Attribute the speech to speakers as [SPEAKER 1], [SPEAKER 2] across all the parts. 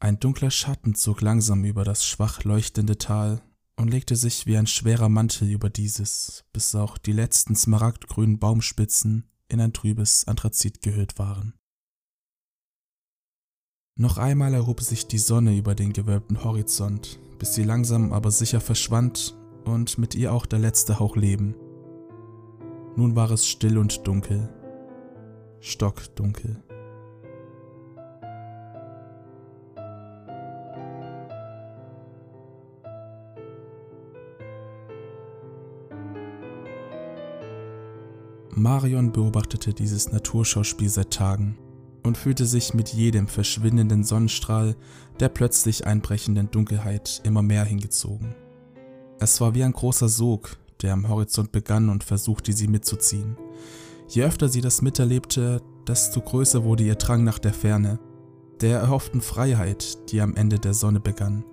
[SPEAKER 1] Ein dunkler Schatten zog langsam über das schwach leuchtende Tal und legte sich wie ein schwerer Mantel über dieses, bis auch die letzten smaragdgrünen Baumspitzen in ein trübes Anthrazit gehüllt waren. Noch einmal erhob sich die Sonne über den gewölbten Horizont, bis sie langsam aber sicher verschwand und mit ihr auch der letzte Hauch Leben. Nun war es still und dunkel, stockdunkel. Marion beobachtete dieses Naturschauspiel seit Tagen und fühlte sich mit jedem verschwindenden Sonnenstrahl der plötzlich einbrechenden Dunkelheit immer mehr hingezogen. Es war wie ein großer Sog, der am Horizont begann und versuchte, sie mitzuziehen. Je öfter sie das miterlebte, desto größer wurde ihr Drang nach der Ferne, der erhofften Freiheit, die am Ende der Sonne begann.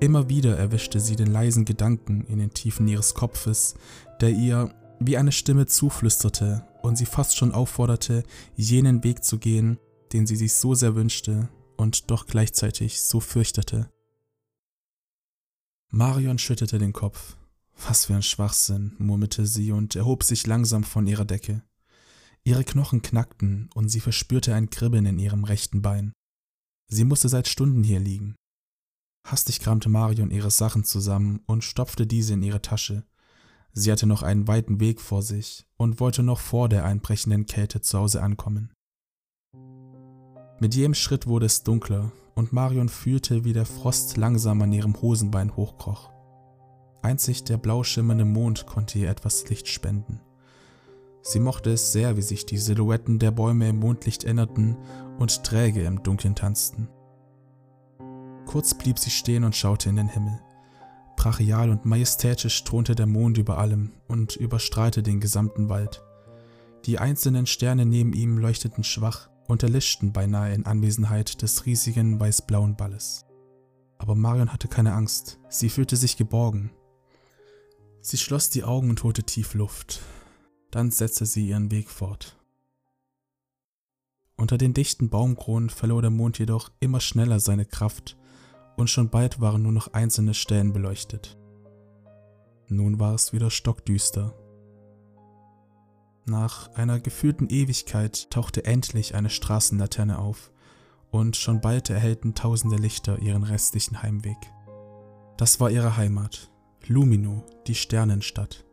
[SPEAKER 1] Immer wieder erwischte sie den leisen Gedanken in den Tiefen ihres Kopfes, der ihr wie eine Stimme zuflüsterte und sie fast schon aufforderte, jenen Weg zu gehen, den sie sich so sehr wünschte und doch gleichzeitig so fürchtete. Marion schüttelte den Kopf. Was für ein Schwachsinn, murmelte sie und erhob sich langsam von ihrer Decke. Ihre Knochen knackten und sie verspürte ein Kribbeln in ihrem rechten Bein. Sie musste seit Stunden hier liegen. Hastig kramte Marion ihre Sachen zusammen und stopfte diese in ihre Tasche, Sie hatte noch einen weiten Weg vor sich und wollte noch vor der einbrechenden Kälte zu Hause ankommen. Mit jedem Schritt wurde es dunkler und Marion fühlte, wie der Frost langsam an ihrem Hosenbein hochkroch. Einzig der blau schimmernde Mond konnte ihr etwas Licht spenden. Sie mochte es sehr, wie sich die Silhouetten der Bäume im Mondlicht änderten und träge im Dunkeln tanzten. Kurz blieb sie stehen und schaute in den Himmel. Brachial und majestätisch thronte der Mond über allem und überstrahlte den gesamten Wald. Die einzelnen Sterne neben ihm leuchteten schwach und erlischten beinahe in Anwesenheit des riesigen weißblauen Balles. Aber Marion hatte keine Angst, sie fühlte sich geborgen. Sie schloss die Augen und holte tief Luft. Dann setzte sie ihren Weg fort. Unter den dichten Baumkronen verlor der Mond jedoch immer schneller seine Kraft und schon bald waren nur noch einzelne Stellen beleuchtet. Nun war es wieder stockdüster. Nach einer gefühlten Ewigkeit tauchte endlich eine Straßenlaterne auf und schon bald erhellten tausende Lichter ihren restlichen Heimweg. Das war ihre Heimat, Lumino, die Sternenstadt.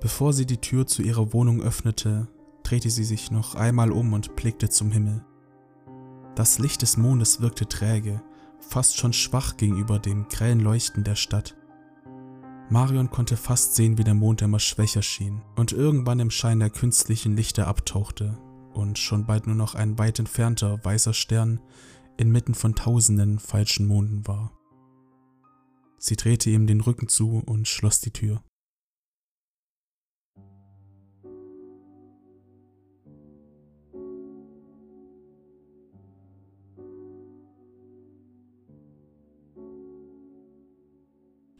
[SPEAKER 1] Bevor sie die Tür zu ihrer Wohnung öffnete, drehte sie sich noch einmal um und blickte zum Himmel. Das Licht des Mondes wirkte träge fast schon schwach gegenüber dem grellen Leuchten der Stadt. Marion konnte fast sehen, wie der Mond immer schwächer schien und irgendwann im Schein der künstlichen Lichter abtauchte und schon bald nur noch ein weit entfernter weißer Stern inmitten von tausenden falschen Monden war. Sie drehte ihm den Rücken zu und schloss die Tür.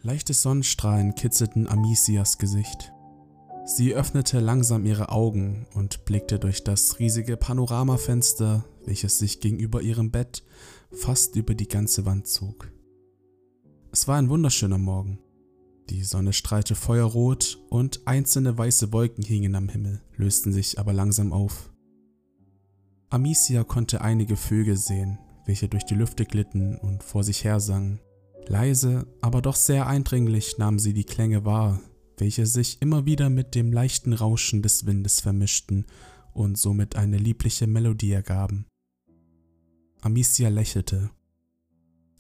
[SPEAKER 1] Leichte Sonnenstrahlen kitzelten Amicias Gesicht. Sie öffnete langsam ihre Augen und blickte durch das riesige Panoramafenster, welches sich gegenüber ihrem Bett fast über die ganze Wand zog. Es war ein wunderschöner Morgen. Die Sonne strahlte feuerrot und einzelne weiße Wolken hingen am Himmel, lösten sich aber langsam auf. Amicia konnte einige Vögel sehen, welche durch die Lüfte glitten und vor sich her sangen. Leise, aber doch sehr eindringlich nahm sie die Klänge wahr, welche sich immer wieder mit dem leichten Rauschen des Windes vermischten und somit eine liebliche Melodie ergaben. Amicia lächelte.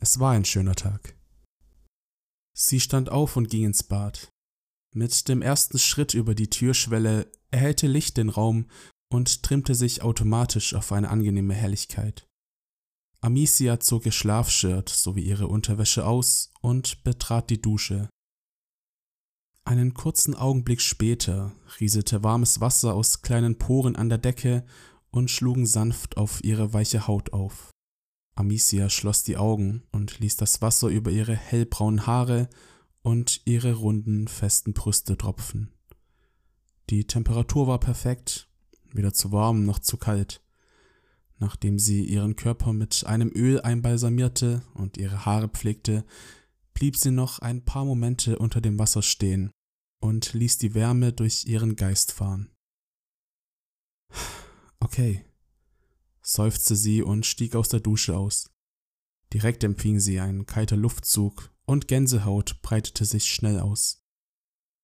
[SPEAKER 1] Es war ein schöner Tag. Sie stand auf und ging ins Bad. Mit dem ersten Schritt über die Türschwelle erhellte Licht den Raum und trimmte sich automatisch auf eine angenehme Helligkeit. Amicia zog ihr Schlafshirt sowie ihre Unterwäsche aus und betrat die Dusche. Einen kurzen Augenblick später rieselte warmes Wasser aus kleinen Poren an der Decke und schlugen sanft auf ihre weiche Haut auf. Amicia schloss die Augen und ließ das Wasser über ihre hellbraunen Haare und ihre runden, festen Brüste tropfen. Die Temperatur war perfekt, weder zu warm noch zu kalt. Nachdem sie ihren Körper mit einem Öl einbalsamierte und ihre Haare pflegte, blieb sie noch ein paar Momente unter dem Wasser stehen und ließ die Wärme durch ihren Geist fahren. Okay, seufzte sie und stieg aus der Dusche aus. Direkt empfing sie ein kalter Luftzug und Gänsehaut breitete sich schnell aus.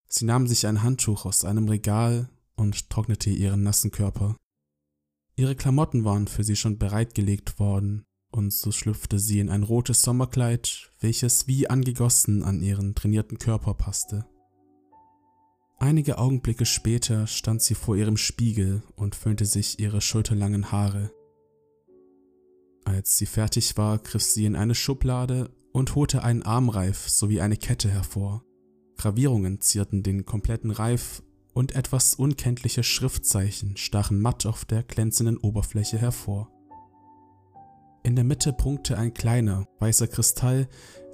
[SPEAKER 1] Sie nahm sich ein Handtuch aus einem Regal und trocknete ihren nassen Körper. Ihre Klamotten waren für sie schon bereitgelegt worden, und so schlüpfte sie in ein rotes Sommerkleid, welches wie angegossen an ihren trainierten Körper passte. Einige Augenblicke später stand sie vor ihrem Spiegel und föhnte sich ihre schulterlangen Haare. Als sie fertig war, griff sie in eine Schublade und holte einen Armreif sowie eine Kette hervor. Gravierungen zierten den kompletten Reif und etwas unkenntliche Schriftzeichen stachen matt auf der glänzenden Oberfläche hervor. In der Mitte prunkte ein kleiner, weißer Kristall,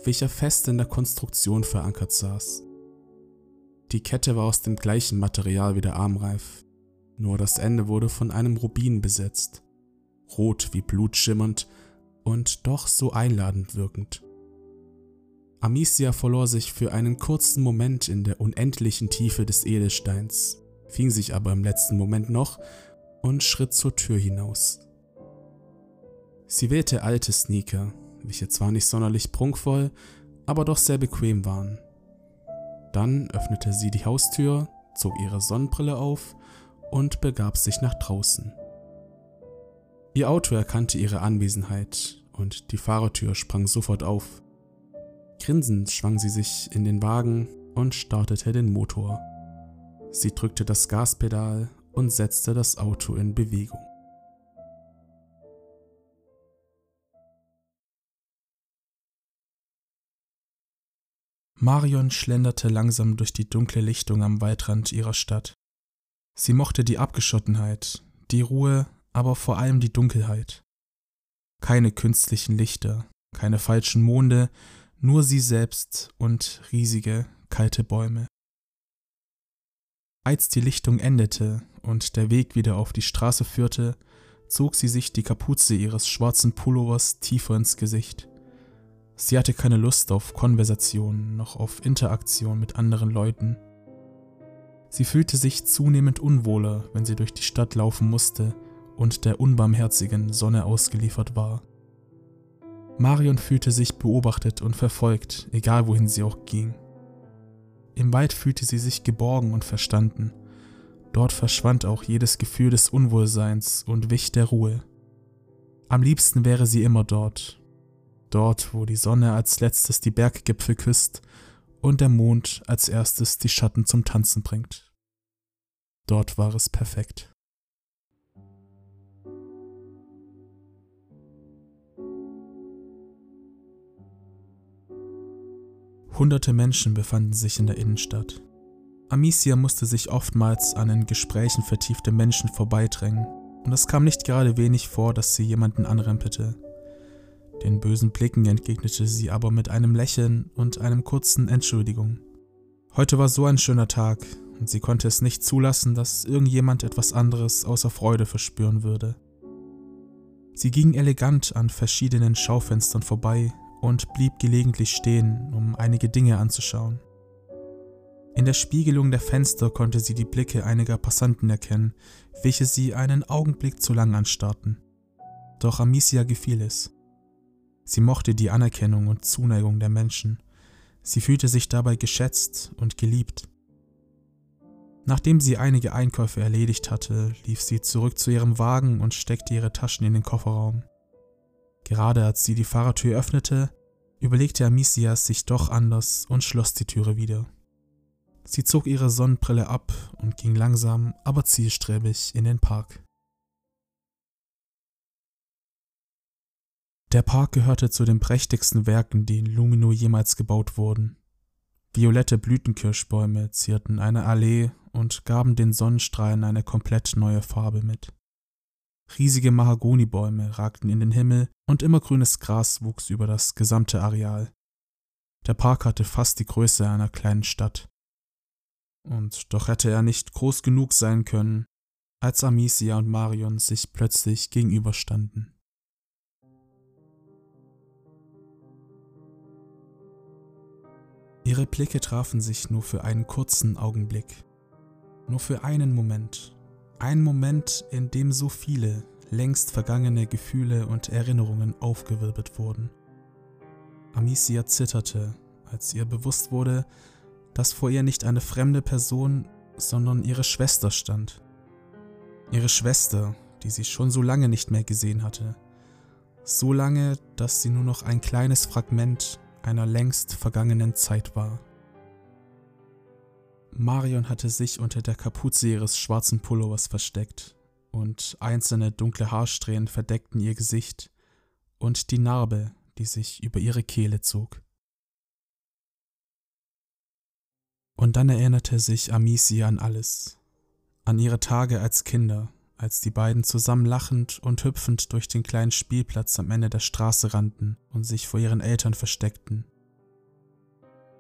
[SPEAKER 1] welcher fest in der Konstruktion verankert saß. Die Kette war aus dem gleichen Material wie der Armreif, nur das Ende wurde von einem Rubin besetzt, rot wie Blut schimmernd und doch so einladend wirkend. Amicia verlor sich für einen kurzen Moment in der unendlichen Tiefe des Edelsteins, fing sich aber im letzten Moment noch und schritt zur Tür hinaus. Sie wählte alte Sneaker, welche zwar nicht sonderlich prunkvoll, aber doch sehr bequem waren. Dann öffnete sie die Haustür, zog ihre Sonnenbrille auf und begab sich nach draußen. Ihr Auto erkannte ihre Anwesenheit und die Fahrertür sprang sofort auf. Grinsend schwang sie sich in den Wagen und startete den Motor. Sie drückte das Gaspedal und setzte das Auto in Bewegung. Marion schlenderte langsam durch die dunkle Lichtung am Waldrand ihrer Stadt. Sie mochte die Abgeschottenheit, die Ruhe, aber vor allem die Dunkelheit. Keine künstlichen Lichter, keine falschen Monde, nur sie selbst und riesige, kalte Bäume. Als die Lichtung endete und der Weg wieder auf die Straße führte, zog sie sich die Kapuze ihres schwarzen Pullovers tiefer ins Gesicht. Sie hatte keine Lust auf Konversation noch auf Interaktion mit anderen Leuten. Sie fühlte sich zunehmend unwohler, wenn sie durch die Stadt laufen musste und der unbarmherzigen Sonne ausgeliefert war. Marion fühlte sich beobachtet und verfolgt, egal wohin sie auch ging. Im Wald fühlte sie sich geborgen und verstanden. Dort verschwand auch jedes Gefühl des Unwohlseins und wich der Ruhe. Am liebsten wäre sie immer dort. Dort, wo die Sonne als letztes die Berggipfel küsst und der Mond als erstes die Schatten zum Tanzen bringt. Dort war es perfekt. Hunderte Menschen befanden sich in der Innenstadt. Amicia musste sich oftmals an in Gesprächen vertiefte Menschen vorbeidrängen, und es kam nicht gerade wenig vor, dass sie jemanden anrempelte. Den bösen Blicken entgegnete sie aber mit einem Lächeln und einem kurzen Entschuldigung. Heute war so ein schöner Tag, und sie konnte es nicht zulassen, dass irgendjemand etwas anderes außer Freude verspüren würde. Sie ging elegant an verschiedenen Schaufenstern vorbei und blieb gelegentlich stehen, um einige Dinge anzuschauen. In der Spiegelung der Fenster konnte sie die Blicke einiger Passanten erkennen, welche sie einen Augenblick zu lang anstarrten. Doch Amicia gefiel es. Sie mochte die Anerkennung und Zuneigung der Menschen. Sie fühlte sich dabei geschätzt und geliebt. Nachdem sie einige Einkäufe erledigt hatte, lief sie zurück zu ihrem Wagen und steckte ihre Taschen in den Kofferraum. Gerade als sie die Fahrertür öffnete, überlegte Amicia sich doch anders und schloss die Türe wieder. Sie zog ihre Sonnenbrille ab und ging langsam, aber zielstrebig in den Park. Der Park gehörte zu den prächtigsten Werken, die in Lumino jemals gebaut wurden. Violette Blütenkirschbäume zierten eine Allee und gaben den Sonnenstrahlen eine komplett neue Farbe mit. Riesige Mahagonibäume ragten in den Himmel und immergrünes Gras wuchs über das gesamte Areal. Der Park hatte fast die Größe einer kleinen Stadt. Und doch hätte er nicht groß genug sein können, als Amicia und Marion sich plötzlich gegenüberstanden. Ihre Blicke trafen sich nur für einen kurzen Augenblick, nur für einen Moment, einen Moment, in dem so viele längst vergangene Gefühle und Erinnerungen aufgewirbelt wurden. Amicia zitterte, als ihr bewusst wurde, dass vor ihr nicht eine fremde Person, sondern ihre Schwester stand. Ihre Schwester, die sie schon so lange nicht mehr gesehen hatte. So lange, dass sie nur noch ein kleines Fragment einer längst vergangenen Zeit war. Marion hatte sich unter der Kapuze ihres schwarzen Pullovers versteckt und einzelne dunkle Haarsträhnen verdeckten ihr Gesicht und die Narbe, die sich über ihre Kehle zog. Und dann erinnerte sich Amicia an alles, an ihre Tage als Kinder, als die beiden zusammen lachend und hüpfend durch den kleinen Spielplatz am Ende der Straße rannten und sich vor ihren Eltern versteckten.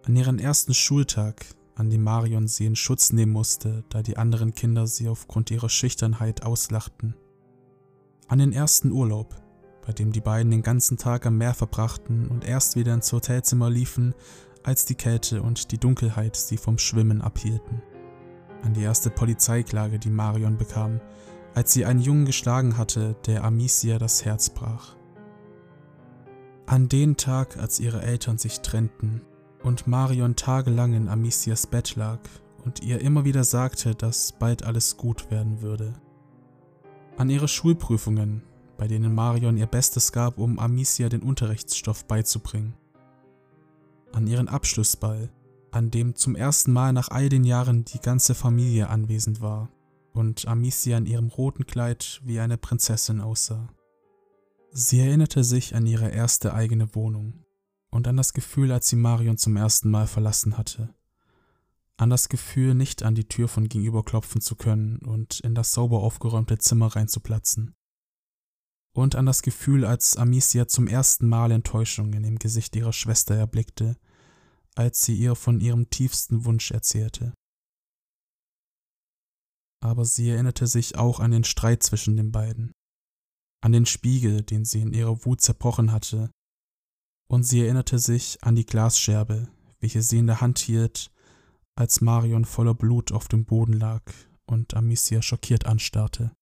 [SPEAKER 1] An ihren ersten Schultag, an dem Marion sie in Schutz nehmen musste, da die anderen Kinder sie aufgrund ihrer Schüchternheit auslachten. An den ersten Urlaub, bei dem die beiden den ganzen Tag am Meer verbrachten und erst wieder ins Hotelzimmer liefen, als die Kälte und die Dunkelheit sie vom Schwimmen abhielten. An die erste Polizeiklage, die Marion bekam, als sie einen Jungen geschlagen hatte, der Amicia das Herz brach. An den Tag, als ihre Eltern sich trennten und Marion tagelang in Amicias Bett lag und ihr immer wieder sagte, dass bald alles gut werden würde. An ihre Schulprüfungen, bei denen Marion ihr Bestes gab, um Amicia den Unterrichtsstoff beizubringen an ihren Abschlussball, an dem zum ersten Mal nach all den Jahren die ganze Familie anwesend war und Amicia in ihrem roten Kleid wie eine Prinzessin aussah. Sie erinnerte sich an ihre erste eigene Wohnung und an das Gefühl, als sie Marion zum ersten Mal verlassen hatte. An das Gefühl, nicht an die Tür von gegenüber klopfen zu können und in das sauber aufgeräumte Zimmer reinzuplatzen und an das Gefühl, als Amicia zum ersten Mal Enttäuschung in dem Gesicht ihrer Schwester erblickte, als sie ihr von ihrem tiefsten Wunsch erzählte. Aber sie erinnerte sich auch an den Streit zwischen den beiden, an den Spiegel, den sie in ihrer Wut zerbrochen hatte, und sie erinnerte sich an die Glasscherbe, welche sie in der Hand hielt, als Marion voller Blut auf dem Boden lag und Amicia schockiert anstarrte.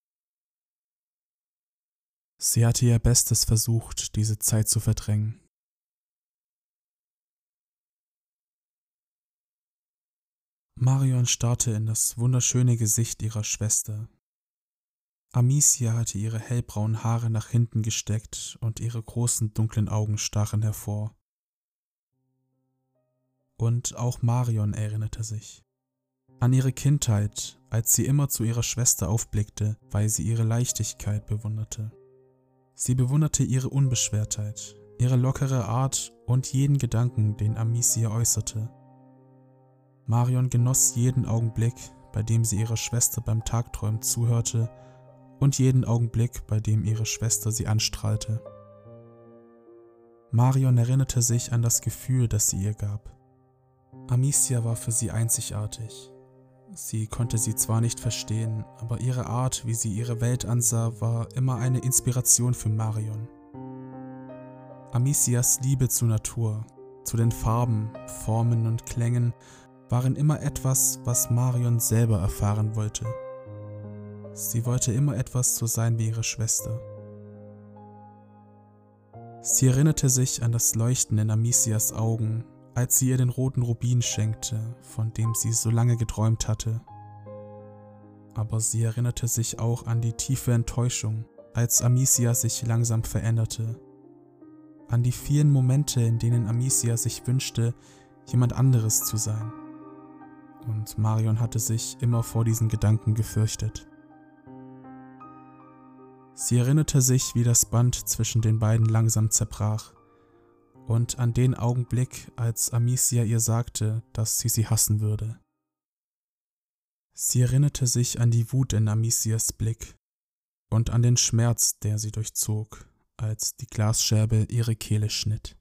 [SPEAKER 1] Sie hatte ihr Bestes versucht, diese Zeit zu verdrängen. Marion starrte in das wunderschöne Gesicht ihrer Schwester. Amicia hatte ihre hellbraunen Haare nach hinten gesteckt und ihre großen dunklen Augen stachen hervor. Und auch Marion erinnerte sich an ihre Kindheit, als sie immer zu ihrer Schwester aufblickte, weil sie ihre Leichtigkeit bewunderte. Sie bewunderte ihre Unbeschwertheit, ihre lockere Art und jeden Gedanken, den Amicia äußerte. Marion genoss jeden Augenblick, bei dem sie ihrer Schwester beim Tagträumen zuhörte und jeden Augenblick, bei dem ihre Schwester sie anstrahlte. Marion erinnerte sich an das Gefühl, das sie ihr gab. Amicia war für sie einzigartig. Sie konnte sie zwar nicht verstehen, aber ihre Art, wie sie ihre Welt ansah, war immer eine Inspiration für Marion. Amicias Liebe zur Natur, zu den Farben, Formen und Klängen waren immer etwas, was Marion selber erfahren wollte. Sie wollte immer etwas so sein wie ihre Schwester. Sie erinnerte sich an das Leuchten in Amicias Augen, als sie ihr den roten Rubin schenkte, von dem sie so lange geträumt hatte. Aber sie erinnerte sich auch an die tiefe Enttäuschung, als Amicia sich langsam veränderte. An die vielen Momente, in denen Amicia sich wünschte, jemand anderes zu sein. Und Marion hatte sich immer vor diesen Gedanken gefürchtet. Sie erinnerte sich, wie das Band zwischen den beiden langsam zerbrach und an den Augenblick, als Amicia ihr sagte, dass sie sie hassen würde. Sie erinnerte sich an die Wut in Amicias Blick und an den Schmerz, der sie durchzog, als die Glasscherbe ihre Kehle schnitt.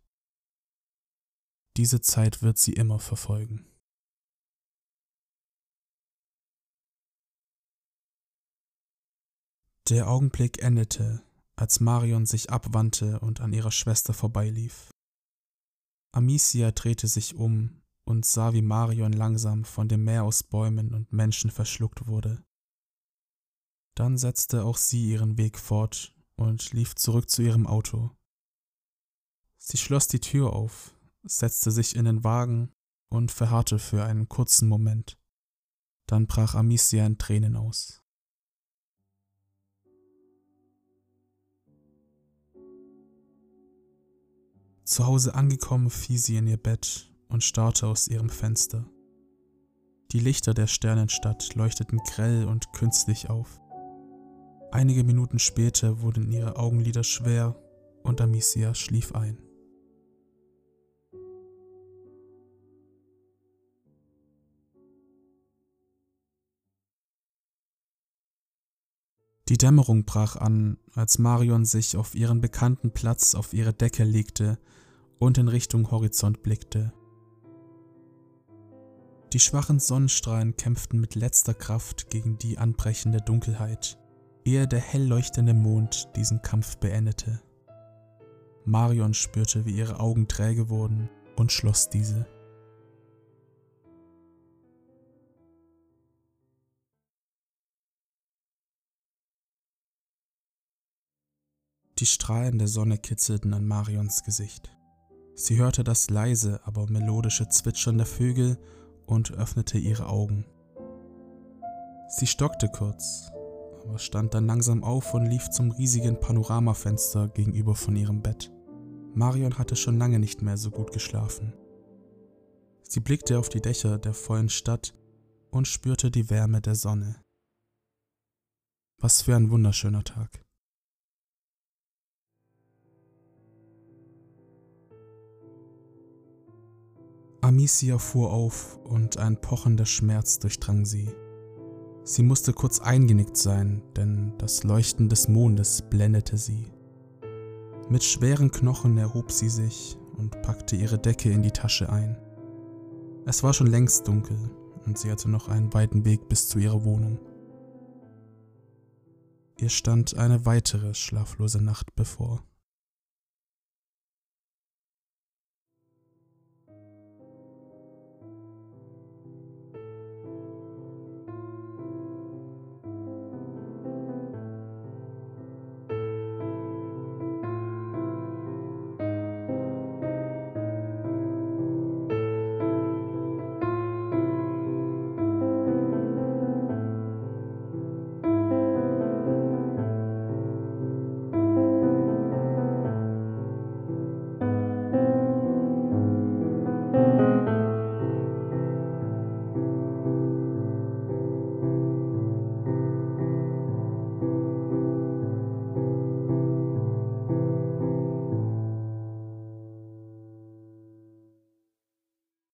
[SPEAKER 1] Diese Zeit wird sie immer verfolgen. Der Augenblick endete, als Marion sich abwandte und an ihrer Schwester vorbeilief. Amicia drehte sich um und sah, wie Marion langsam von dem Meer aus Bäumen und Menschen verschluckt wurde. Dann setzte auch sie ihren Weg fort und lief zurück zu ihrem Auto. Sie schloss die Tür auf, setzte sich in den Wagen und verharrte für einen kurzen Moment. Dann brach Amicia in Tränen aus. Zu Hause angekommen fiel sie in ihr Bett und starrte aus ihrem Fenster. Die Lichter der Sternenstadt leuchteten grell und künstlich auf. Einige Minuten später wurden ihre Augenlider schwer und Amicia schlief ein. Die Dämmerung brach an, als Marion sich auf ihren bekannten Platz auf ihre Decke legte und in Richtung Horizont blickte. Die schwachen Sonnenstrahlen kämpften mit letzter Kraft gegen die anbrechende Dunkelheit, ehe der hell leuchtende Mond diesen Kampf beendete. Marion spürte, wie ihre Augen träge wurden und schloss diese. Die Strahlen der Sonne kitzelten an Marions Gesicht. Sie hörte das leise, aber melodische Zwitschern der Vögel und öffnete ihre Augen. Sie stockte kurz, aber stand dann langsam auf und lief zum riesigen Panoramafenster gegenüber von ihrem Bett. Marion hatte schon lange nicht mehr so gut geschlafen. Sie blickte auf die Dächer der vollen Stadt und spürte die Wärme der Sonne. Was für ein wunderschöner Tag. Amicia fuhr auf und ein pochender Schmerz durchdrang sie. Sie musste kurz eingenickt sein, denn das Leuchten des Mondes blendete sie. Mit schweren Knochen erhob sie sich und packte ihre Decke in die Tasche ein. Es war schon längst dunkel und sie hatte noch einen weiten Weg bis zu ihrer Wohnung. Ihr stand eine weitere schlaflose Nacht bevor.